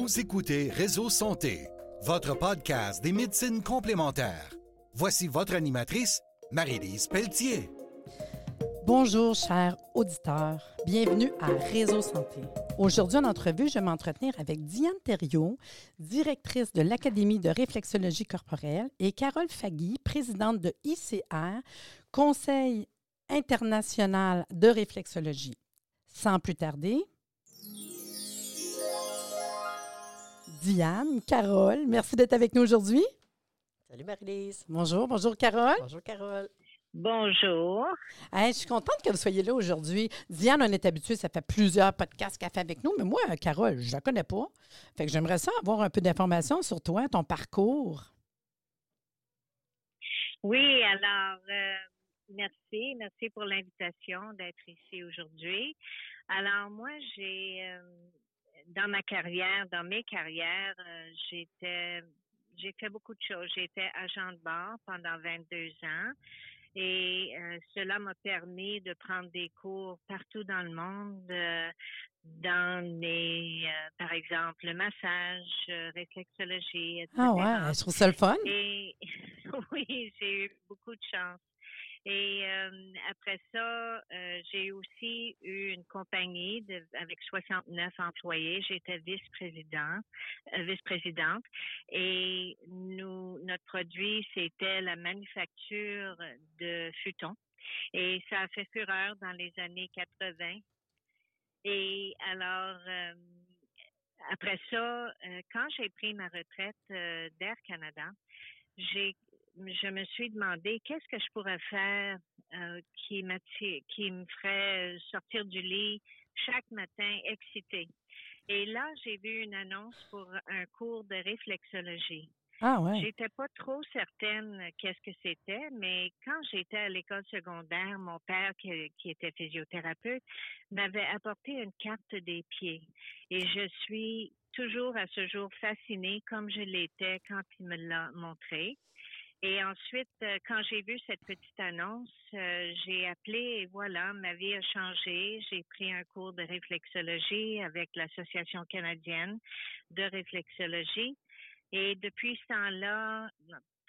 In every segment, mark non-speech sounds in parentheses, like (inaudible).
Vous écoutez Réseau Santé, votre podcast des médecines complémentaires. Voici votre animatrice, Marie-Lise Pelletier. Bonjour, chers auditeurs. Bienvenue à Réseau Santé. Aujourd'hui, en entrevue, je vais m'entretenir avec Diane Thériault, directrice de l'Académie de réflexologie corporelle, et Carole Fagui, présidente de ICR, Conseil international de réflexologie. Sans plus tarder, Diane, Carole, merci d'être avec nous aujourd'hui. Salut Marie-Lise. Bonjour, bonjour Carole. Bonjour Carole. Bonjour. Hey, je suis contente que vous soyez là aujourd'hui. Diane, on est habitué, ça fait plusieurs podcasts qu'elle fait avec nous, mais moi, Carole, je ne la connais pas. Fait que j'aimerais ça avoir un peu d'informations sur toi, ton parcours. Oui, alors, euh, merci. Merci pour l'invitation d'être ici aujourd'hui. Alors, moi, j'ai, euh, dans ma carrière, dans mes carrières, euh, j'étais, j'ai fait beaucoup de choses. J'étais agent de bord pendant 22 ans. Et euh, cela m'a permis de prendre des cours partout dans le monde, euh, dans les, euh, par exemple, le massage, réflexologie, etc. Ah ouais, je trouve ça le fun. Et (laughs) oui, j'ai eu beaucoup de chance. Et après ça, j'ai aussi eu une compagnie avec 69 employés. J'étais vice-président, vice-présidente. Et nous, notre produit, c'était la manufacture de futons. Et ça a fait fureur dans les années 80. Et alors, après ça, quand j'ai pris ma retraite d'Air Canada, j'ai je me suis demandé qu'est-ce que je pourrais faire euh, qui, qui me ferait sortir du lit chaque matin excitée. Et là, j'ai vu une annonce pour un cours de réflexologie. Ah ouais. J'étais pas trop certaine qu'est-ce que c'était, mais quand j'étais à l'école secondaire, mon père, qui, qui était physiothérapeute, m'avait apporté une carte des pieds. Et je suis toujours à ce jour fascinée comme je l'étais quand il me l'a montré. Et ensuite, euh, quand j'ai vu cette petite annonce, euh, j'ai appelé et voilà, ma vie a changé. J'ai pris un cours de réflexologie avec l'Association canadienne de réflexologie. Et depuis ce temps-là,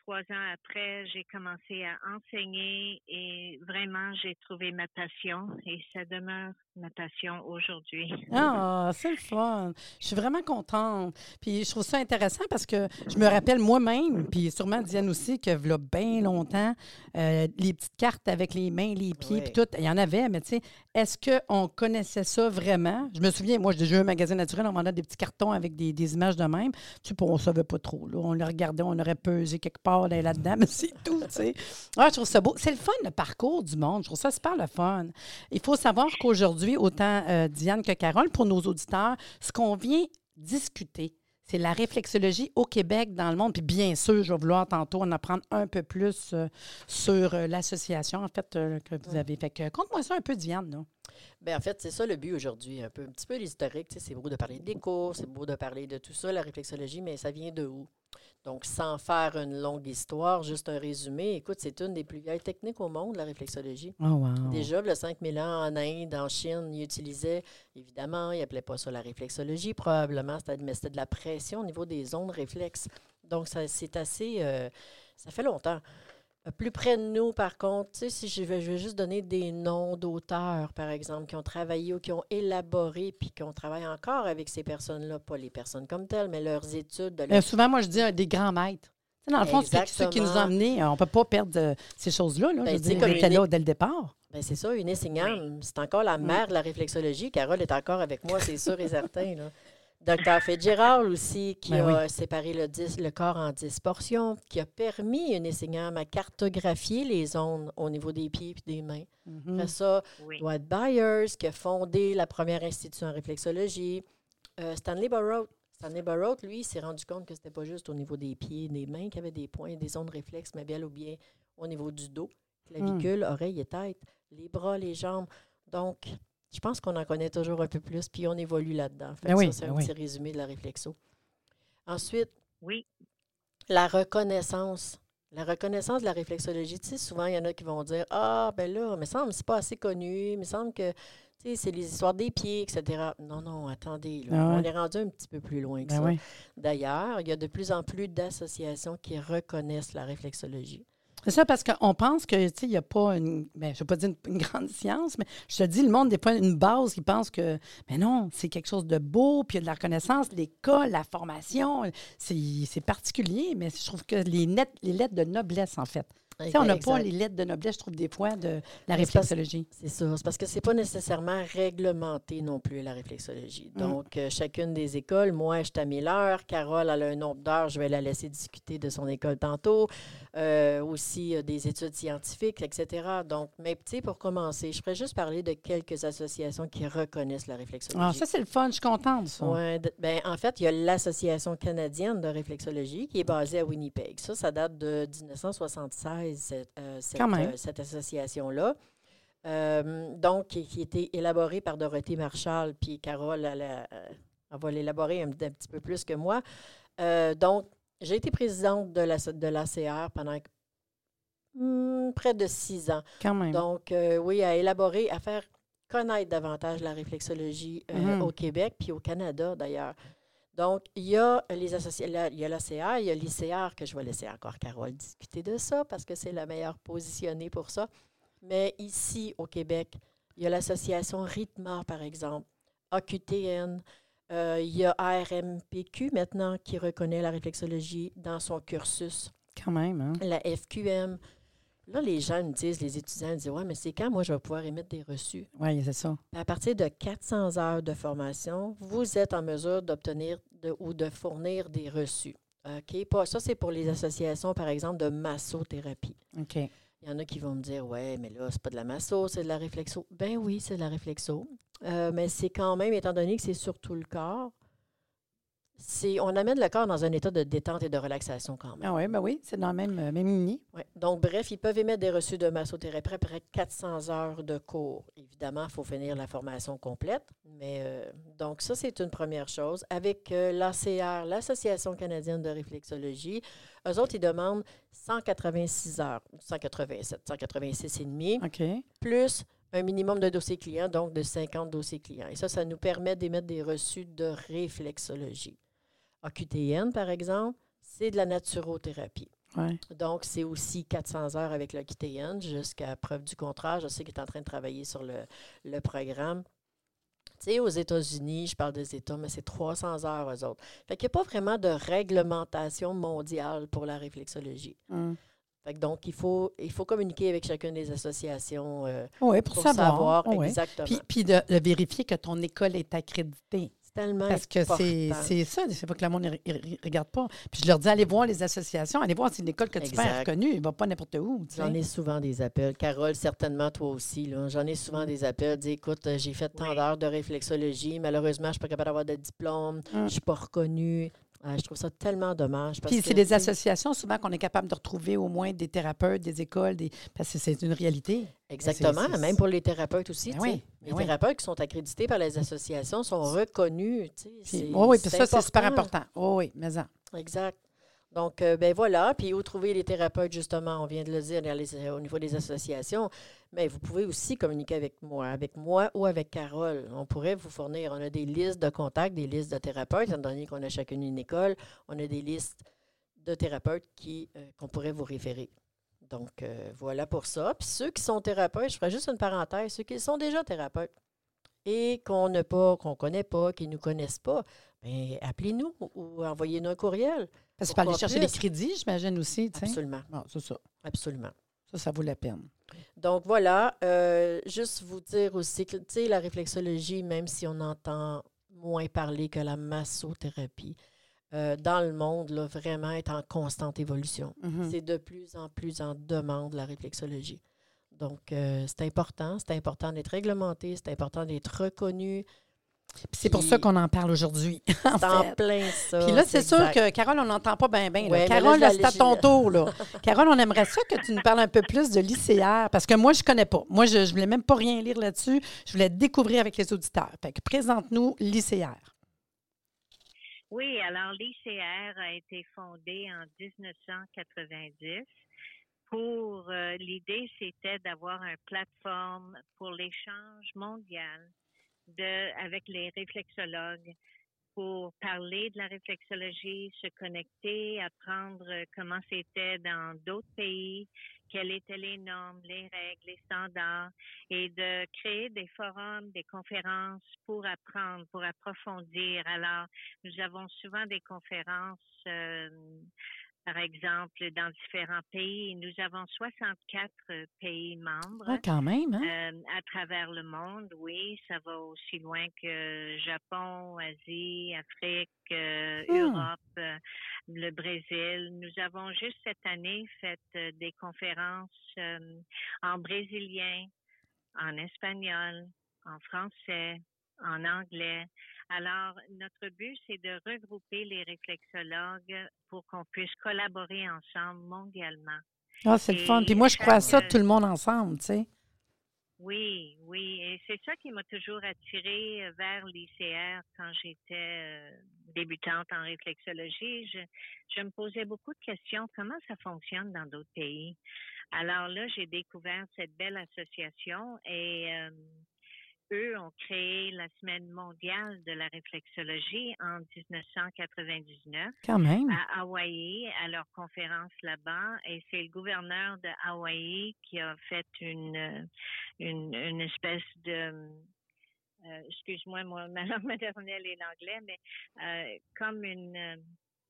trois ans après, j'ai commencé à enseigner et vraiment, j'ai trouvé ma passion et ça demeure ma passion aujourd'hui. Ah, c'est le fun. Je suis vraiment contente. Puis je trouve ça intéressant parce que je me rappelle moi-même, puis sûrement Diane aussi, que là, bien longtemps, euh, les petites cartes avec les mains, les pieds, puis tout, il y en avait, mais tu sais, est-ce qu'on connaissait ça vraiment? Je me souviens, moi, j'ai déjà eu un magasin naturel, on vendait des petits cartons avec des, images de même. Tu sais, on ne savait pas trop. Là. On le regardait, on aurait pesé quelque part là-dedans, (laughs) mais c'est tout, tu sais. Ah, je trouve ça beau. C'est le fun, le parcours du monde. Je trouve ça super le fun. Il faut savoir qu'aujourd'hui, autant euh, Diane que Carole, pour nos auditeurs, ce qu'on vient discuter, c'est la réflexologie au Québec, dans le monde. Puis bien sûr, je vais vouloir tantôt en apprendre un peu plus euh, sur euh, l'association, en fait, que vous avez. Fait que, conte-moi ça un peu, Diane. Là. Bien, en fait, c'est ça le but aujourd'hui, un peu, un petit peu l'historique. C'est beau de parler des cours, c'est beau de parler de tout ça, la réflexologie, mais ça vient de où? Donc, sans faire une longue histoire, juste un résumé, écoute, c'est une des plus vieilles techniques au monde, la réflexologie. Oh, Déjà, le 5000 ans en Inde, en Chine, ils utilisaient, évidemment, ils n'appelaient pas ça la réflexologie, probablement, mais c'était de la pression au niveau des ondes réflexes. Donc, c'est assez. Euh, ça fait longtemps. Euh, plus près de nous, par contre, si je vais, je vais juste donner des noms d'auteurs, par exemple, qui ont travaillé ou qui ont élaboré, puis qui ont travaillé encore avec ces personnes-là, pas les personnes comme telles, mais leurs études. De euh, souvent, moi, je dis des grands maîtres. dans le fond, c'est ceux qui nous ont amenés. On ne peut pas perdre ces choses-là. Là. Ben, je là dès le départ. Ben, c'est ça, une Singham, c'est encore la mère de la réflexologie. Carole est encore avec moi, c'est sûr et certain. Là. (laughs) Dr. Fitzgerald aussi, qui ben a séparé le, le, corps en 10 portions, qui a permis une essignam à cartographier les zones au niveau des pieds et des mains. Mm-hmm. Après ça, Dwight Byers, qui a fondé la première institution en réflexologie. Euh, Stanley Burroughs. Stanley Burroughs, lui, s'est rendu compte que c'était pas juste au niveau des pieds et des mains qu'il y avait des points, des zones réflexes, mais bien ou bien au niveau du dos, clavicule, mm. oreille et tête, les bras, les jambes. Donc, je pense qu'on en connaît toujours un peu plus, puis on évolue là-dedans. Ben ça, c'est un ben petit résumé de la réflexo. Ensuite, oui. la reconnaissance La reconnaissance de la réflexologie, tu sais, souvent, il y en a qui vont dire Ah, ben là, il me semble que c'est pas assez connu, il me semble que tu sais, c'est les histoires des pieds, etc. Non, non, attendez, là, Ah ouais. on est rendu un petit peu plus loin que Ben ça. oui. D'ailleurs, il y a de plus en plus d'associations qui reconnaissent la réflexologie. C'est ça, parce qu'on pense que, tu il n'y a pas une, ben, je pas dire une, grande science, mais je te dis, le monde, des fois, une base, ils pensent que, mais non, c'est quelque chose de beau, puis il y a de la reconnaissance, l'école, la formation, c'est c'est particulier, mais je trouve que les, les lettres de noblesse, en fait. On n'a pas les lettres de noblesse, je trouve, des fois, de la réflexologie. C'est ça. C'est parce que c'est pas nécessairement réglementé non plus, la réflexologie. Mm. Donc, euh, chacune des écoles, moi, je suis à 1000 heures. Carole, elle a un nombre d'heures. Je vais la laisser discuter de son école tantôt. Euh, aussi, euh, des études scientifiques, etc. Donc, mais tu sais, pour commencer, je pourrais juste parler de quelques associations qui reconnaissent la réflexologie. Ah, ça, c'est le fun, je suis contente, ça. Ouais, ben, en fait, il y a l'Association canadienne de réflexologie qui est basée à Winnipeg. Ça, ça date de 1976, cette, euh, cette, euh, cette association-là. Euh, donc, qui, qui a été élaborée par Dorothée Marshall, puis Carole, elle, va l'élaborer un, un petit peu plus que moi. Donc, j'ai été présidente de la- de l'ACR pendant hmm, près de six ans. Quand même. Donc, oui, à élaborer, à faire connaître davantage la réflexologie Mhm. au Québec, puis au Canada d'ailleurs. Donc, il y a les il y a il y a l'ICR, que je vais laisser encore Carole discuter de ça parce que c'est la meilleure positionnée pour ça. Mais ici, au Québec, il y a l'association RITMA, par exemple, AQTN, euh, il y a ARMPQ maintenant qui reconnaît la réflexologie dans son cursus Quand même, hein? la FQM. Là, les gens me disent, les étudiants me disent Ouais, mais c'est quand moi je vais pouvoir émettre des reçus? Oui, c'est ça. À partir de 400 heures de formation, vous êtes en mesure d'obtenir de- ou de fournir des reçus. OK? Pas, ça, c'est pour les associations, par exemple, de massothérapie. OK. Il y en a qui vont me dire Ouais, mais là, c'est pas de la masso, c'est de la réflexo. Ben oui, c'est de la réflexo. Euh, mais c'est quand même, étant donné que c'est sur tout le corps, c'est, on amène le corps dans un état de détente et de relaxation quand même. Ah oui, ben oui, c'est dans la même, euh, même. Ouais. Donc, bref, ils peuvent émettre des reçus de massothérapie après 400 heures de cours. Évidemment, il faut finir la formation complète. Mais euh, donc, ça, c'est une première chose. Avec euh, l'ACR, l'Association canadienne de réflexologie, eux autres, ils demandent 186 heures, 187, 186 et demi, plus un minimum de dossiers clients, donc de 50 dossiers clients. Et ça, ça nous permet d'émettre des reçus de réflexologie. AQTN, par exemple, c'est de la naturothérapie. Ouais. Donc, c'est aussi 400 heures avec le QTN jusqu'à preuve du contraire. Je sais qu'il est en train de travailler sur le, le programme. Tu sais, aux États-Unis, je parle des États, mais c'est 300 heures, eux autres. Fait qu'il n'y a pas vraiment de réglementation mondiale pour la réflexologie. Hum. Fait que donc, il faut, il faut communiquer avec chacune des associations euh, Oui, pour, pour savoir. exactement. Puis, puis de, de vérifier que ton école est accréditée. C'est tellement Parce que c'est c'est ça, c'est pas que le monde ne regarde pas. Puis je leur dis, allez voir les associations, allez voir si une école que tu fais reconnue, il ne va pas n'importe où. J'en ai souvent des appels. Carole, certainement toi aussi. là. J'en ai souvent des appels. Dis, écoute, j'ai fait tant Oui. d'heures de réflexologie. Malheureusement, je ne suis pas capable d'avoir de diplôme. Je Hum. ne suis pas reconnue. Je trouve ça tellement dommage. parce Puis c'est des associations souvent qu'on est capable de retrouver au moins des thérapeutes, des écoles, des... parce que c'est une réalité. Exactement. c'est- Même pour les thérapeutes aussi. Ben oui, ben les oui. thérapeutes qui sont accrédités par les associations sont reconnus. Puis, C'est- oui, puis ça, c'est super important. Oui, oui, mais ça. Exact. Donc, euh, ben voilà. Puis, où trouver les thérapeutes, justement, on vient de le dire euh, au niveau des associations. Mais vous pouvez aussi communiquer avec moi, avec moi ou avec Carole. On pourrait vous fournir, on a des listes de contacts, des listes de thérapeutes, étant donné qu'on a chacune une école, on a des listes de thérapeutes qui, euh, qu'on pourrait vous référer. Donc, euh, voilà pour ça. Puis ceux qui sont thérapeutes, je ferai juste une parenthèse, ceux qui sont déjà thérapeutes et qu'on n'a pas, qu'on ne connaît pas, qui ne nous connaissent pas, ben, appelez-nous ou, ou envoyez-nous un courriel. Parce que peux aller chercher des crédits, j'imagine aussi. Absolument. Bon, c'est ça. Absolument. Ça, ça vaut la peine. Donc voilà, euh, juste vous dire aussi que, tu sais, la réflexologie, même si on entend moins parler que la massothérapie, euh, dans le monde, là, vraiment est en constante évolution. Mhm. C'est de plus en plus en demande, la réflexologie. Donc, euh, c'est important, c'est important d'être réglementé, c'est important d'être reconnu. Puis c'est pour ça qu'on en parle aujourd'hui. (laughs) en C'est en plein ça. Puis là, c'est sûr exact. que, Carole, on n'entend pas bien, bien. Ouais, Carole, c'est à ton tour. Là. (laughs) Carole, on aimerait ça que tu nous parles un peu plus de l'ICR, parce que moi, je ne connais pas. Moi, je ne voulais même pas rien lire là-dessus. Je voulais découvrir avec les auditeurs. Fait que présente-nous l'ICR. Oui, alors l'ICR a été fondé en 1990 pour euh, l'idée c'était d'avoir une plateforme pour l'échange mondial de avec les réflexologues pour parler de la réflexologie, se connecter, apprendre comment c'était dans d'autres pays, quelles étaient les normes, les règles, les standards, et de créer des forums, des conférences pour apprendre, pour approfondir. Alors, nous avons souvent des conférences euh, par exemple, dans différents pays. Nous avons 64 euh, pays membres. Ah, quand même, hein? Euh, à travers le monde, oui. Ça va aussi loin que Japon, Asie, Afrique, euh, Hmm. Europe, le Brésil. Nous avons juste cette année fait des conférences en brésilien, en espagnol, en français, en anglais. Alors, notre but, c'est de regrouper les réflexologues pour qu'on puisse collaborer ensemble mondialement. Ah, c'est le fun. Puis moi, je crois à ça, tout le monde ensemble, tu sais. Oui, oui. Et c'est ça qui m'a toujours attirée vers l'ICR quand j'étais euh, débutante en réflexologie. Je, je me posais beaucoup de questions. Comment ça fonctionne dans d'autres pays? Alors là, j'ai découvert cette belle association et euh, eux ont créé la Semaine mondiale de la réflexologie en 1999 Quand même. à Hawaï, à leur conférence là-bas. Et c'est le gouverneur de Hawaï qui a fait une, une, une espèce de... euh, excuse-moi, moi, ma langue maternelle est l'anglais, mais euh, comme une... euh,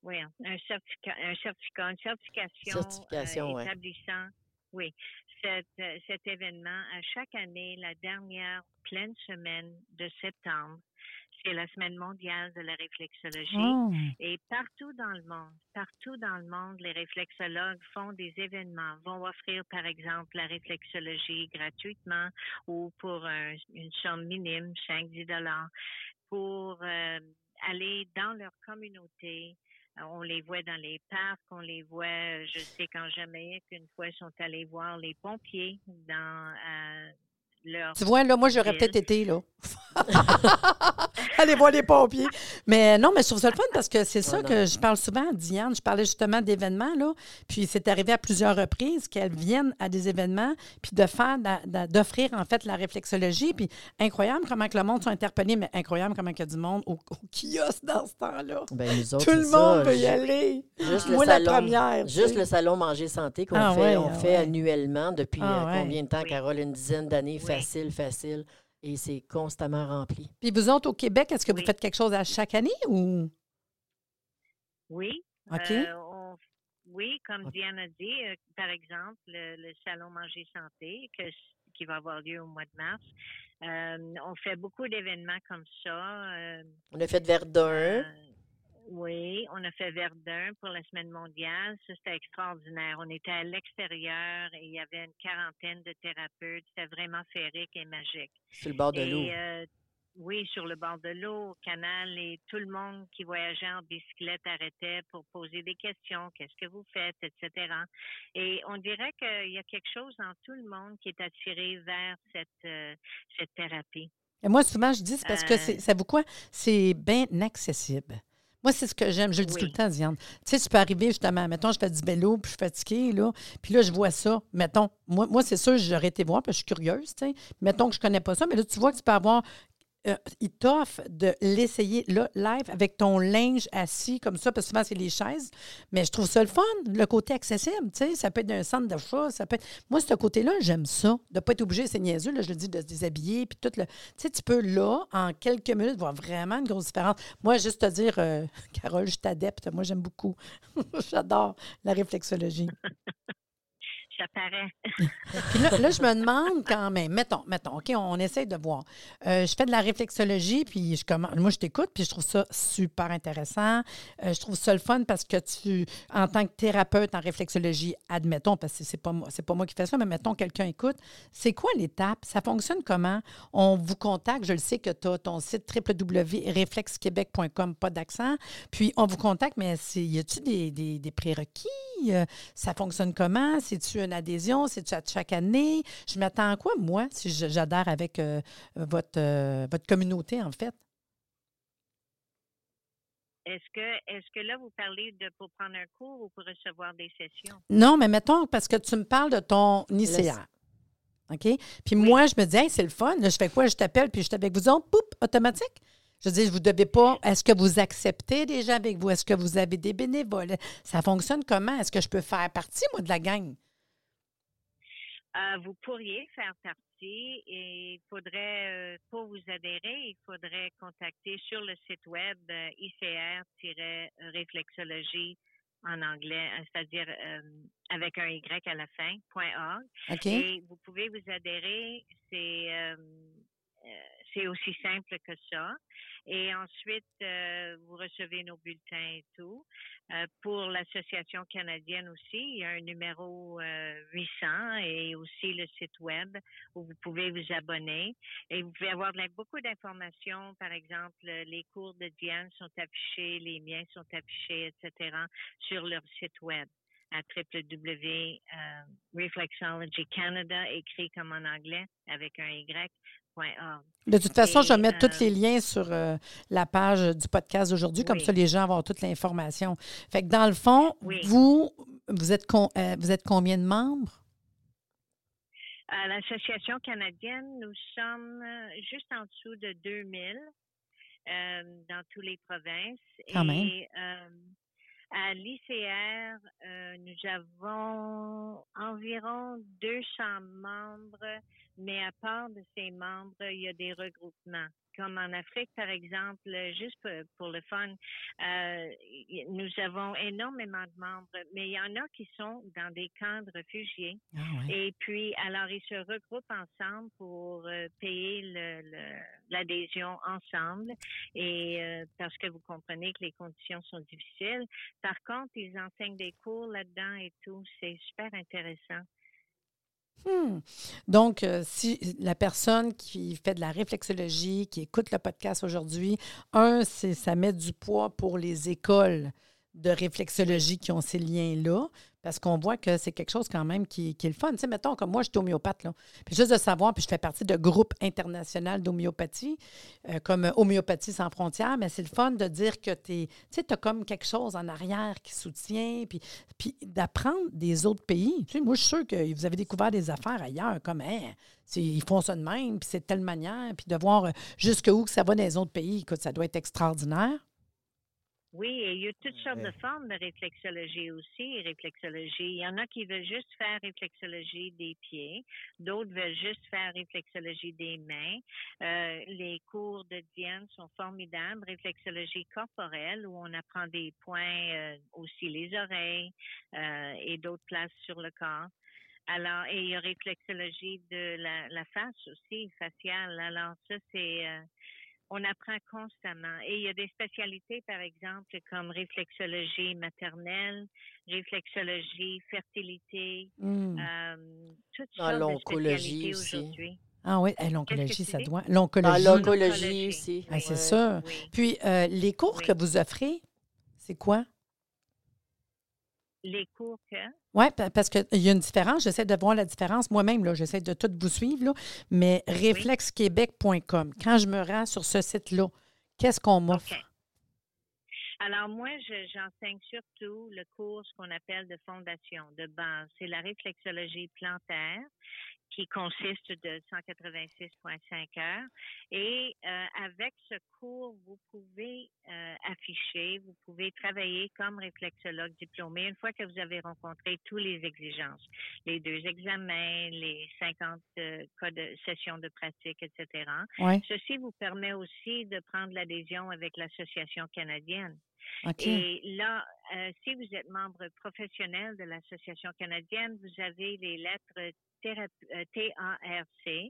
oui, un certificat, un certificat, une certification, Certification, euh, ouais. établissant, oui, cet, euh, cet événement à chaque année, la dernière pleine semaine de septembre, c'est la semaine mondiale de la réflexologie. Oh. Et partout dans le monde, partout dans le monde, les réflexologues font des événements, vont offrir par exemple la réflexologie gratuitement ou pour un- une somme minime, 5-10 dollars, pour euh, aller dans leur communauté. On les voit dans les parcs, on les voit, je sais qu'en Jamaïque, une fois, ils sont allés voir les pompiers dans euh, leur Tu vois, là, moi, j'aurais peut-être été là. (laughs) (laughs) (laughs) Allez voir les pompiers. Mais non, mais je trouve ça le fun parce que c'est ça que je parle souvent à Diane. Je parlais justement d'événements, là. Puis c'est arrivé à plusieurs reprises qu'elles viennent à des événements, puis de faire, d'offrir, en fait, la réflexologie. Puis incroyable comment que le monde sont interpellés, mais incroyable comment il y a du monde au, au kiosque dans ce temps-là. Ben, nous autres, Tout le monde ça. peut y aller. Juste le Moi, la salon, première. tu Juste sais. le salon Manger Santé qu'on Ah fait, ouais, on ah fait ouais. annuellement depuis Ah euh, ouais. combien de temps, Oui. Carole? Une dizaine d'années, Oui. facile, facile. Et c'est constamment rempli. Puis vous autres, au Québec, est-ce que vous faites quelque chose à chaque année ou? Oui. OK. Euh, on- oui, comme OK. Diane a dit, euh, par exemple, le, le salon Manger Santé que, qui va avoir lieu au mois de mars. Euh, on fait beaucoup d'événements comme ça. euh, On a fait Verdun. Oui, on a fait Verdun pour la semaine mondiale. Ça, c'était extraordinaire. On était à l'extérieur et il y avait une quarantaine de thérapeutes. C'était vraiment féerique et magique. sur le bord de l'eau. Euh, oui, sur le bord de l'eau, au canal, et tout le monde qui voyageait en bicyclette arrêtait pour poser des questions. Qu'est-ce que vous faites, etc. Et on dirait qu'il y a quelque chose en tout le monde qui est attiré vers cette, euh, cette thérapie. Et moi, souvent, je dis, c'est parce que Euh. ça vous quoi? C'est bien accessible. Moi, c'est ce que j'aime. Je le dis Oui. tout le temps, Diane. Tu sais, tu peux arriver justement, mettons, je fais du vélo, puis je suis fatiguée, là. Puis là, je vois ça. Mettons, moi, moi c'est sûr, j'aurais été voir, parce que je suis curieuse, tu sais. Mettons que je connais pas ça, mais là, tu vois que tu peux avoir. Euh, il t'offre de l'essayer live avec ton linge assis comme ça, parce que souvent, c'est les chaises. Mais je trouve ça le fun, le côté accessible. Tu sais, ça peut être d'un centre d'achat, ça peut être. Moi, ce côté-là, j'aime ça. De ne pas être obligé, c'est niaiseux, là, je le dis, de se déshabiller, puis tout le. Tu sais, tu peux là, en quelques minutes, voir vraiment une grosse différence. Moi, juste te dire, euh, (laughs) Carole, je t'adepte. Moi, j'aime beaucoup. (laughs) J'adore la réflexologie. (laughs) Puis là, je me demande quand même, mettons, mettons, OK, on, essaye de voir. Euh, je fais de la réflexologie, puis je commence, moi, je t'écoute, puis je trouve ça super intéressant. Euh, je trouve ça le fun parce que tu, en tant que thérapeute en réflexologie, admettons, parce que c'est pas moi, pas moi qui fais ça, mais mettons, quelqu'un écoute, c'est quoi l'étape? Ça fonctionne comment? On vous contacte, je le sais que tu as ton site www.réflexquebec.com, pas d'accent, puis on vous contacte, mais y a-tu des, des, des prérequis? Euh, ça fonctionne comment? C'est-tu une adhésion? C'est-tu à chaque année? Je m'attends à quoi, moi, si j'adhère avec euh, votre, euh, votre communauté, en fait? Est-ce que, est-ce que là, vous parlez de pour prendre un cours ou pour recevoir des sessions? Non, mais mettons, parce que tu me parles de ton ICR. OK? Puis moi, je me dis, hey, c'est le fun. Là, je fais quoi? Je t'appelle, puis je suis avec vous autres, poup, automatique. Je dis, vous ne devez pas. Est-ce que vous acceptez des gens avec vous? Est-ce que vous avez des bénévoles? Ça fonctionne comment? Est-ce que je peux faire partie, moi, de la gang? Euh, vous pourriez faire partie et il faudrait, euh, pour vous adhérer, il faudrait contacter sur le site web euh, ICR-réflexologie en anglais, c'est-à-dire avec un Y à la fin, .org. Et vous pouvez vous adhérer, c'est c'est aussi simple que ça. Et ensuite, euh, vous recevez nos bulletins et tout. Euh, pour l'Association canadienne aussi, il y a un numéro 800 euh, et aussi le site web où vous pouvez vous abonner. Et vous pouvez avoir beaucoup d'informations. Par exemple, les cours de Diane sont affichés, les miens sont affichés, etc., sur leur site web à www.reflexology Canada, écrit comme en anglais avec un Y, de toute façon, je vais mettre tous les euh, liens sur euh, la page du podcast d'aujourd'hui, comme ça les gens vont avoir toute l'information. Fait que dans le fond, vous, vous êtes, euh, vous êtes combien de membres? À l'Association canadienne, nous sommes juste en dessous de 2000 dans toutes les provinces. et, À l'ICR, nous avons environ 200 membres mais à part de ces membres, il y a des regroupements. Comme en Afrique, par exemple, juste pour, le fun, euh, nous avons énormément de membres, mais il y en a qui sont dans des camps de réfugiés. Ah Et puis, alors, ils se regroupent ensemble pour euh, payer l'adhésion ensemble. Et euh, parce que vous comprenez que les conditions sont difficiles. Par contre, ils enseignent des cours là-dedans et tout. C'est super intéressant. Hmm. Donc, euh, si la personne qui fait de la réflexologie, qui écoute le podcast aujourd'hui, un, c'est ça met du poids pour les écoles de réflexologie qui ont ces liens-là, parce qu'on voit que c'est quelque chose quand même qui, est le fun. Tu sais, mettons, comme moi, je suis homéopathe, là. Puis juste de savoir, puis je fais partie de groupe international d'homéopathie, euh, comme Homéopathie sans frontières, mais c'est le fun de dire que tu sais, as comme quelque chose en arrière qui soutient, puis, puis d'apprendre des autres pays. Tu sais, moi, je suis sûre que vous avez découvert des affaires ailleurs, comme, hein, ils font ça de même, puis c'est de telle manière, puis de voir euh, jusqu'où que ça va dans les autres pays. Écoute, ça doit être extraordinaire. Oui, et il y a toutes sortes de formes de réflexologie aussi, réflexologie. Il y en a qui veulent juste faire réflexologie des pieds, d'autres veulent juste faire réflexologie des mains. Euh, les cours de Diane sont formidables, réflexologie corporelle où on apprend des points euh, aussi les oreilles euh, et d'autres places sur le corps. Alors, et il y a réflexologie de la, la face aussi, faciale. Alors, ça, c'est on apprend constamment. Et il y a des spécialités, par exemple, comme réflexologie maternelle, réflexologie, fertilité, mmh. euh, toutes ah, sortes de spécialités aujourd'hui. Ah oui, l'oncologie, ça doit. L'oncologie. Ah, l'oncologie aussi. Ah, c'est ça. Puis, euh, les cours que vous offrez, c'est quoi? Les cours que. Oui, parce qu'il y a une différence. J'essaie de voir la différence moi-même. J'essaie de tout vous suivre. Là. Mais réflexequebec.com, quand je me rends sur ce site-là, qu'est-ce qu'on m'offre? Alors, moi, j'enseigne surtout le cours qu'on appelle de fondation, de base. C'est la réflexologie plantaire qui consiste de 186,5 heures. Et euh, avec ce cours, vous pouvez euh, afficher, vous pouvez travailler comme réflexologue diplômé une fois que vous avez rencontré toutes les exigences, les deux examens, les 50 euh, cas de sessions de pratique, etc. Ceci vous permet aussi de prendre l'adhésion avec l'Association canadienne. Et là, si vous êtes membre professionnel de l'Association canadienne, vous avez les lettres TARC euh,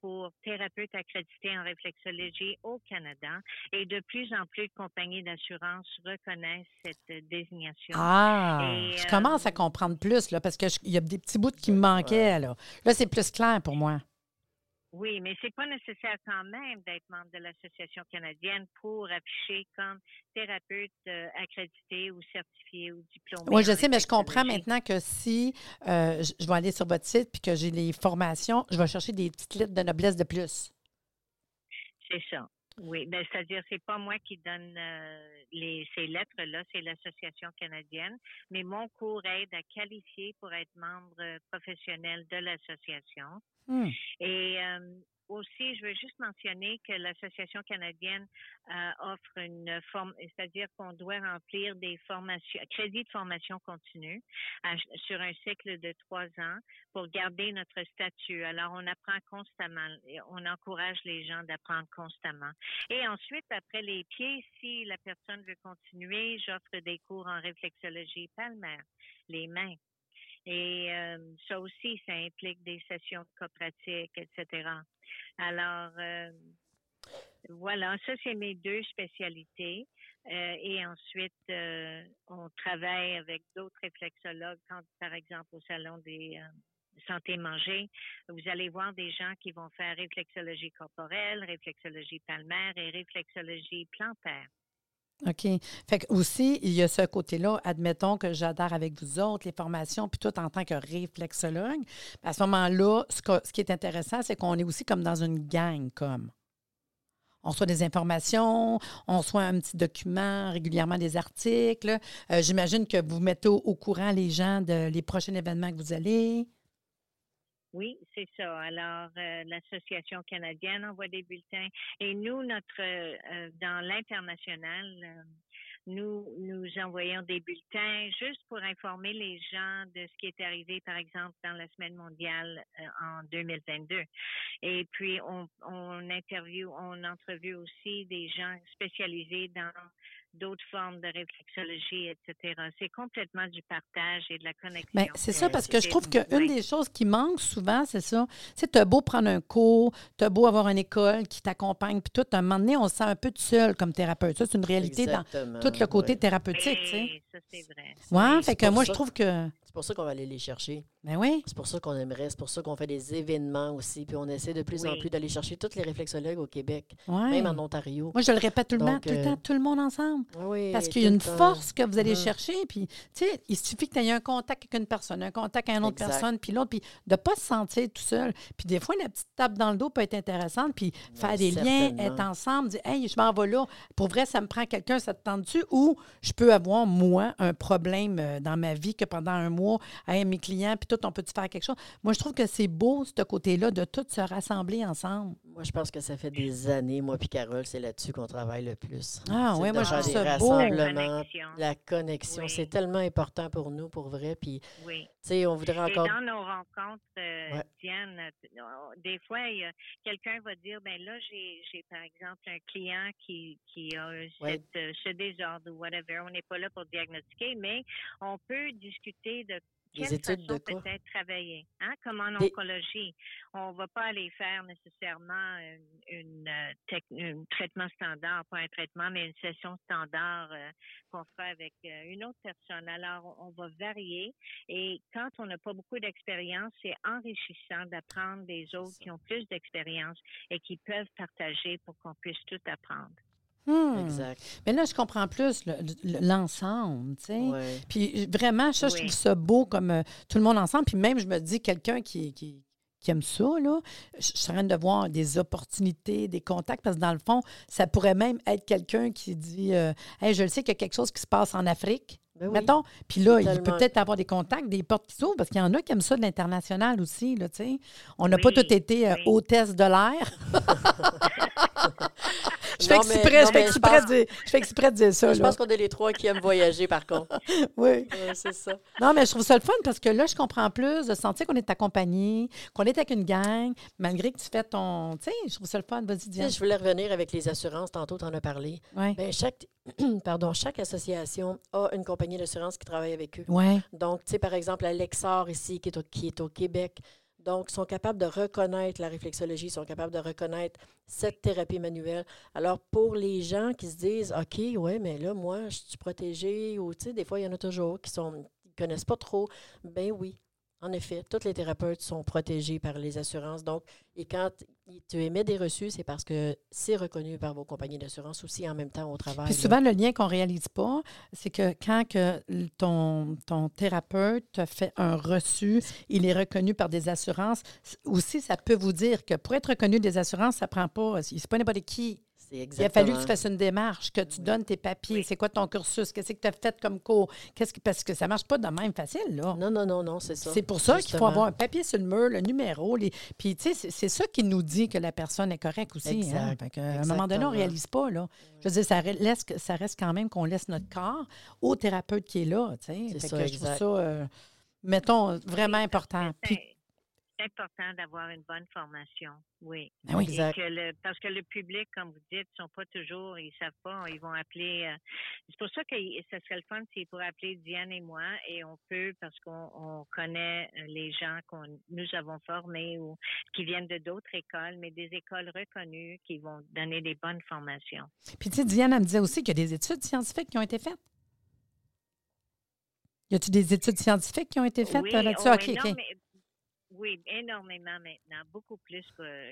pour thérapeute accrédité en réflexologie au Canada et de plus en plus de compagnies d'assurance reconnaissent cette désignation. Ah, je commence à euh, comprendre plus là, parce qu'il y a des petits bouts qui me manquaient. Là, là c'est plus clair pour moi. Oui, mais c'est pas nécessaire quand même d'être membre de l'Association canadienne pour afficher comme thérapeute euh, accrédité ou certifié ou diplômé. Oui, je sais, mais je comprends maintenant que si euh, je vais aller sur votre site puis que j'ai les formations, je vais chercher des petites lettres de noblesse de plus. C'est ça. Oui, ben, c'est-à-dire c'est pas moi qui donne euh, les, ces lettres-là, c'est l'Association canadienne, mais mon cours aide à qualifier pour être membre euh, professionnel de l'association. Hmm. Et euh, aussi, je veux juste mentionner que l'Association canadienne euh, offre une forme, c'est-à-dire qu'on doit remplir des formations, crédits de formation continue sur un cycle de trois ans pour garder notre statut. Alors, on apprend constamment, on encourage les gens d'apprendre constamment. Et ensuite, après les pieds, si la personne veut continuer, j'offre des cours en réflexologie palmaire, les mains. Et euh, ça aussi, ça implique des sessions de cas pratiques, etc. Alors, euh, voilà, ça, c'est mes deux spécialités. Euh, et ensuite, euh, on travaille avec d'autres réflexologues, quand, par exemple, au Salon des euh, Santé Manger, vous allez voir des gens qui vont faire réflexologie corporelle, réflexologie palmaire et réflexologie plantaire. OK. Fait que aussi, il y a ce côté-là, admettons que j'adhère avec vous autres, les formations, puis tout en tant que réflexologue. À ce moment-là, ce, qui est intéressant, c'est qu'on est aussi comme dans une gang, comme. On reçoit des informations, on reçoit un petit document, régulièrement des articles. Euh, J'imagine que vous mettez au, courant les gens de les prochains événements que vous allez. Oui, c'est ça. Alors, euh, l'Association canadienne envoie des bulletins. Et nous, notre euh, dans l'international, euh, nous, nous envoyons des bulletins juste pour informer les gens de ce qui est arrivé, par exemple, dans la semaine mondiale en 2022. Et puis, on, on interview, on entrevue aussi des gens spécialisés dans d'autres formes de réflexologie, etc. C'est complètement du partage et de la connexion. Bien, c'est ça, parce que je c'est- trouve qu'une oui. des choses qui manque souvent, c'est ça. Tu sais, t'as beau prendre un cours, t'as beau avoir une école qui t'accompagne, puis tout, à un moment donné, on se sent un peu tout seul comme thérapeute. Ça, c'est une réalité dans tout le côté ouais. thérapeutique, tu sais. Oui, ça, c'est vrai. Ouais, Oui, fait c'est que moi, ça je trouve que. C'est pour ça qu'on va aller les chercher. Ben oui. C'est pour ça qu'on aimerait, c'est pour ça qu'on fait des événements aussi, puis on essaie de plus en plus d'aller chercher tous les réflexologues au Québec, même en Ontario. Moi, je le répète tout le, temps, Donc, tout le euh, temps, tout le monde ensemble. Oui, Parce qu'il y a une force que vous allez Mhm. chercher. Puis, tu sais, il suffit que tu aies un contact avec une personne, un contact avec une autre Exact. personne, puis l'autre, puis de ne pas se sentir tout seul. Puis, des fois, la petite tape dans le dos peut être intéressante, puis faire des liens, être ensemble, dire, hey, je m'en vais là. Pour vrai, ça me prend quelqu'un, ça te tente dessus. Ou je peux avoir, moi, un problème euh, dans ma vie que pendant un mois, hey, mes clients, puis tout, on peut-tu faire quelque chose? Moi, je trouve que c'est beau, ce côté-là, de tout se rassembler ensemble. Moi, je pense que ça fait des années, moi puis Carole, c'est là-dessus qu'on travaille le plus. Ah de moi, je trouve ça beau. Connexion. La connexion, Oui. c'est tellement important pour nous, pour vrai. Puis, tu Oui. sais, on voudrait Et encore. dans nos rencontres, euh, Ouais. Diane, euh, des fois, quelqu'un va dire, ben là, j'ai, j'ai par exemple un client qui, qui a un- Ouais. cette, euh, ce désordre ou whatever. On n'est pas là pour diagnostiquer, mais on peut discuter de Des quelle études façon de peut-être travailler. Hein? Comme en Des- oncologie, on va pas aller faire nécessairement une, une, euh, tec- un traitement standard, pas un traitement, mais une session standard euh, qu'on fera avec euh, une autre personne. Alors, on va varier et quand on n'a pas beaucoup d'expérience, c'est enrichissant d'apprendre des autres qui ont plus d'expérience et qui peuvent partager pour qu'on puisse tout apprendre. Hmm. Exact. Mais là, je comprends plus le- le- l'ensemble, tu sais. Ouais. Puis vraiment, ça, je trouve ça beau comme euh, tout le monde ensemble. Puis même, je me dis, quelqu'un qui, qui, qui aime ça, là, je je suis en train de voir des opportunités, des contacts, parce que dans le fond, ça pourrait même être quelqu'un qui dit euh, Hey, je le sais qu'il y a quelque chose qui se passe en Afrique. Ben oui. Mettons. Puis là, il peut peut-être avoir des contacts, des portes qui s'ouvrent, parce qu'il y en a qui aiment ça de l'international aussi, là, tu sais. On n'a pas tout été euh, oui. hôtesse de l'air. (laughs) (laughs) je fais exprès, je fais exprès de dire- je fais exprès de dire ça, Je là. pense qu'on est les trois qui aiment voyager, par contre. (laughs) Oui. Ouais, c'est ça. Non, mais je trouve ça le fun parce que là, je comprends plus de sentir qu'on est accompagné, qu'on est avec une gang, malgré que tu fais ton. Tu sais, je trouve ça le fun. Vas-y, Diane. je voulais revenir avec les assurances. Tantôt, tu en as parlé. Oui. Ben, chaque, (clears throat) pardon, chaque association a une compagnie d'assurance qui travaille avec eux. Oui. Donc, tu sais, par exemple, Alexor ici, qui est, au, qui est au Québec, donc, sont capables de reconnaître la réflexologie, sont capables de reconnaître cette thérapie manuelle. Alors, pour les gens qui se disent, OK, ouais, mais là, moi, je suis protégée, ou, tu sais, des fois, il y en a toujours qui qui connaissent pas trop. Ben oui, en effet, tous les thérapeutes sont protégés par les assurances. Donc, et quand tu émets des reçus, c'est parce que c'est reconnu par vos compagnies d'assurance aussi en même temps au travail. Puis là. souvent, le lien qu'on réalise pas, c'est que quand que ton, ton thérapeute te fait un reçu, il est reconnu par des assurances. Aussi, ça peut vous dire que pour être reconnu des assurances, ça prend pas. C'est pas n'importe qui. Il a fallu que tu fasses une démarche, que tu donnes tes papiers. C'est quoi ton cursus? Qu'est-ce que tu as fait comme cours? Qu'est-ce que, parce que ça ne marche pas de même facile, là. Non, non, non, non, c'est ça. C'est pour ça qu'il faut avoir un papier sur le mur, le numéro. Les... Puis, tu sais, c'est ça qui nous dit que la personne est correcte aussi. Hein. Exact. à un moment donné, on ne réalise pas, là. Je veux dire, ça, reste, ça reste quand même qu'on laisse notre corps au thérapeute qui est là, tu sais. C'est ça, je trouve ça, euh, mettons, vraiment important. Puis, important d'avoir une bonne formation, oui. Ben oui parce que le public, comme vous dites, ne sont pas toujours, ils savent pas, ils vont appeler. Euh, c'est pour ça que ce serait le fun s'ils pourraient appeler Diane et moi, et on peut, parce qu'on connaît euh, les gens que nous avons formés ou qui viennent de d'autres écoles, mais des écoles reconnues qui vont donner des bonnes formations. Puis tu sais, Diane, elle me disait aussi qu'il y a des études scientifiques qui ont été faites. Y a-t-il des études scientifiques qui ont été faites là-dessus? Oh, oui, énormément maintenant, beaucoup plus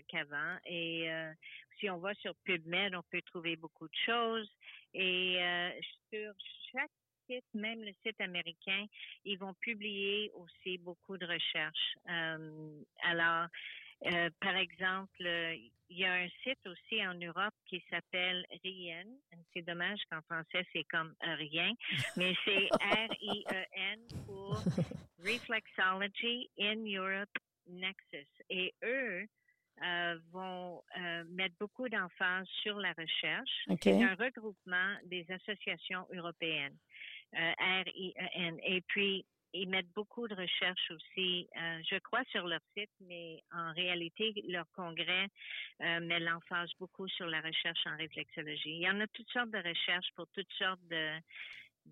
qu'avant. Et euh, si on va sur PubMed, on peut trouver beaucoup de choses. Et euh, sur chaque site, même le site américain, ils vont publier aussi beaucoup de recherches. Euh, alors, par exemple, il y a un site aussi en Europe qui s'appelle RIEN. C'est dommage qu'en français, c'est comme rien, mais c'est (laughs) R-I-E-N pour Reflexology in Europe Nexus. Et eux euh, vont euh, mettre beaucoup d'emphase sur la recherche. C'est un regroupement des associations européennes, euh, R-I-E-N. Et puis, ils mettent beaucoup de recherches aussi, je crois, sur leur site, mais en réalité, leur congrès met l'emphase beaucoup sur la recherche en réflexologie. Il y en a toutes sortes de recherches pour toutes sortes de,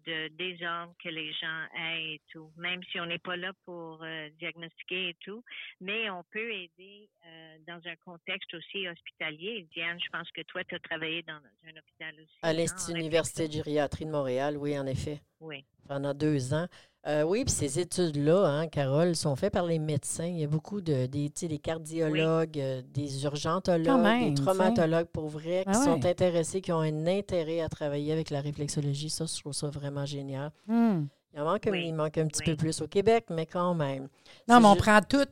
de désordre que les gens aient et tout, même si on n'est pas là pour euh, diagnostiquer et tout, mais on peut aider euh, dans un contexte aussi hospitalier. Diane, je pense que toi, tu as travaillé dans un hôpital aussi. À l'Institut Université de gériatrie de Montréal, oui, en effet. Oui. Pendant deux ans. Euh, oui, puis ces études-là, hein, Carole, sont faites par les médecins. Il y a beaucoup de des, des cardiologues, euh, des urgentologues, des traumatologues pour vrai qui ah sont intéressés, qui ont un intérêt à travailler avec la réflexologie. Ça, je trouve ça vraiment génial. Hmm. Il, manque, il manque un petit peu plus au Québec, mais quand même. Non, mais on prend tout.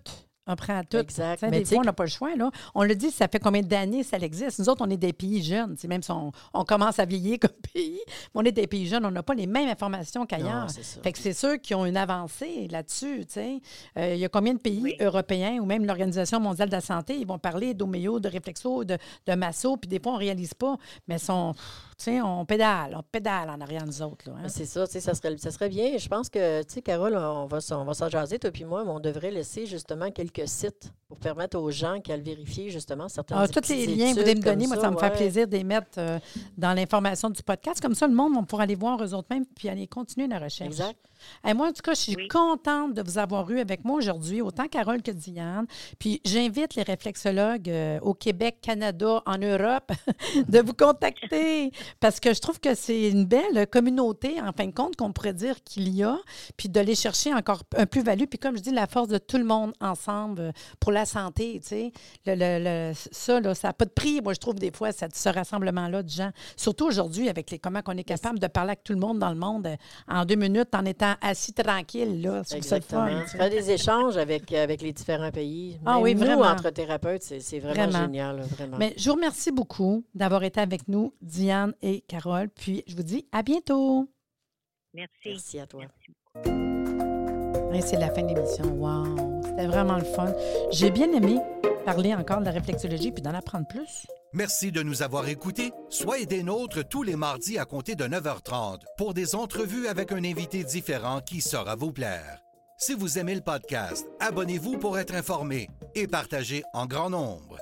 On prend tout. Exact. Mais des fois, on n'a pas le choix. Là. On le dit, ça fait combien d'années ça existe? Nous autres, on est des pays jeunes. Même si on, commence à vieillir (laughs) comme pays, mais on est des pays jeunes, on n'a pas les mêmes informations qu'ailleurs. Fait que c'est ceux qui ont une avancée là-dessus. Euh, il y a combien de pays européens ou même l'Organisation mondiale de la santé, ils vont parler d'homéo, de réflexo, de, de masso, puis des fois, on ne réalise pas, mais sont on pédale, on pédale en arrière nous autres. Hein. C'est ça, ça serait, ça serait bien. Je pense que, tu sais, Carole, on va, on va s'en jaser, toi puis moi, mais on devrait laisser justement quelques sites pour permettre aux gens qui le vérifier justement certaines ah, Tous les liens que vous allez me donner, moi, ça, me fait plaisir de les mettre euh, dans l'information du podcast. Comme ça, le monde va pouvoir aller voir eux autres mêmes puis aller continuer la recherche. Exact. Et moi, en tout cas, je suis contente de vous avoir eu avec moi aujourd'hui, autant Carole que Diane. Puis j'invite les réflexologues euh, au Québec, Canada, en Europe, (laughs) de vous contacter parce que je trouve que c'est une belle communauté, en fin de compte, qu'on pourrait dire qu'il y a, puis d'aller chercher encore un plus-value. Puis comme je dis, la force de tout le monde ensemble euh, pour la santé, tu sais. Le, ça, là, ça n'a pas de prix, moi, je trouve, des fois, ce rassemblement-là de gens. Surtout aujourd'hui, avec les comment on est capable de parler avec tout le monde dans le monde euh, en deux minutes en étant assis tranquille. Là, Exactement. Tu fais des échanges avec, avec les différents pays. ah oui, nous, vraiment. entre thérapeutes, c'est vraiment, génial. vraiment. Mais je vous remercie beaucoup d'avoir été avec nous, Diane et Carole. Puis je vous dis à bientôt. Merci. Merci à toi. C'est la fin de l'émission. Wow! C'était vraiment le fun. J'ai bien aimé parler encore de la réflexologie puis d'en apprendre plus. Merci de nous avoir écoutés. Soyez des nôtres tous les mardis à compter de 9h30 pour des entrevues avec un invité différent qui saura vous plaire. Si vous aimez le podcast, abonnez-vous pour être informé et partagez en grand nombre.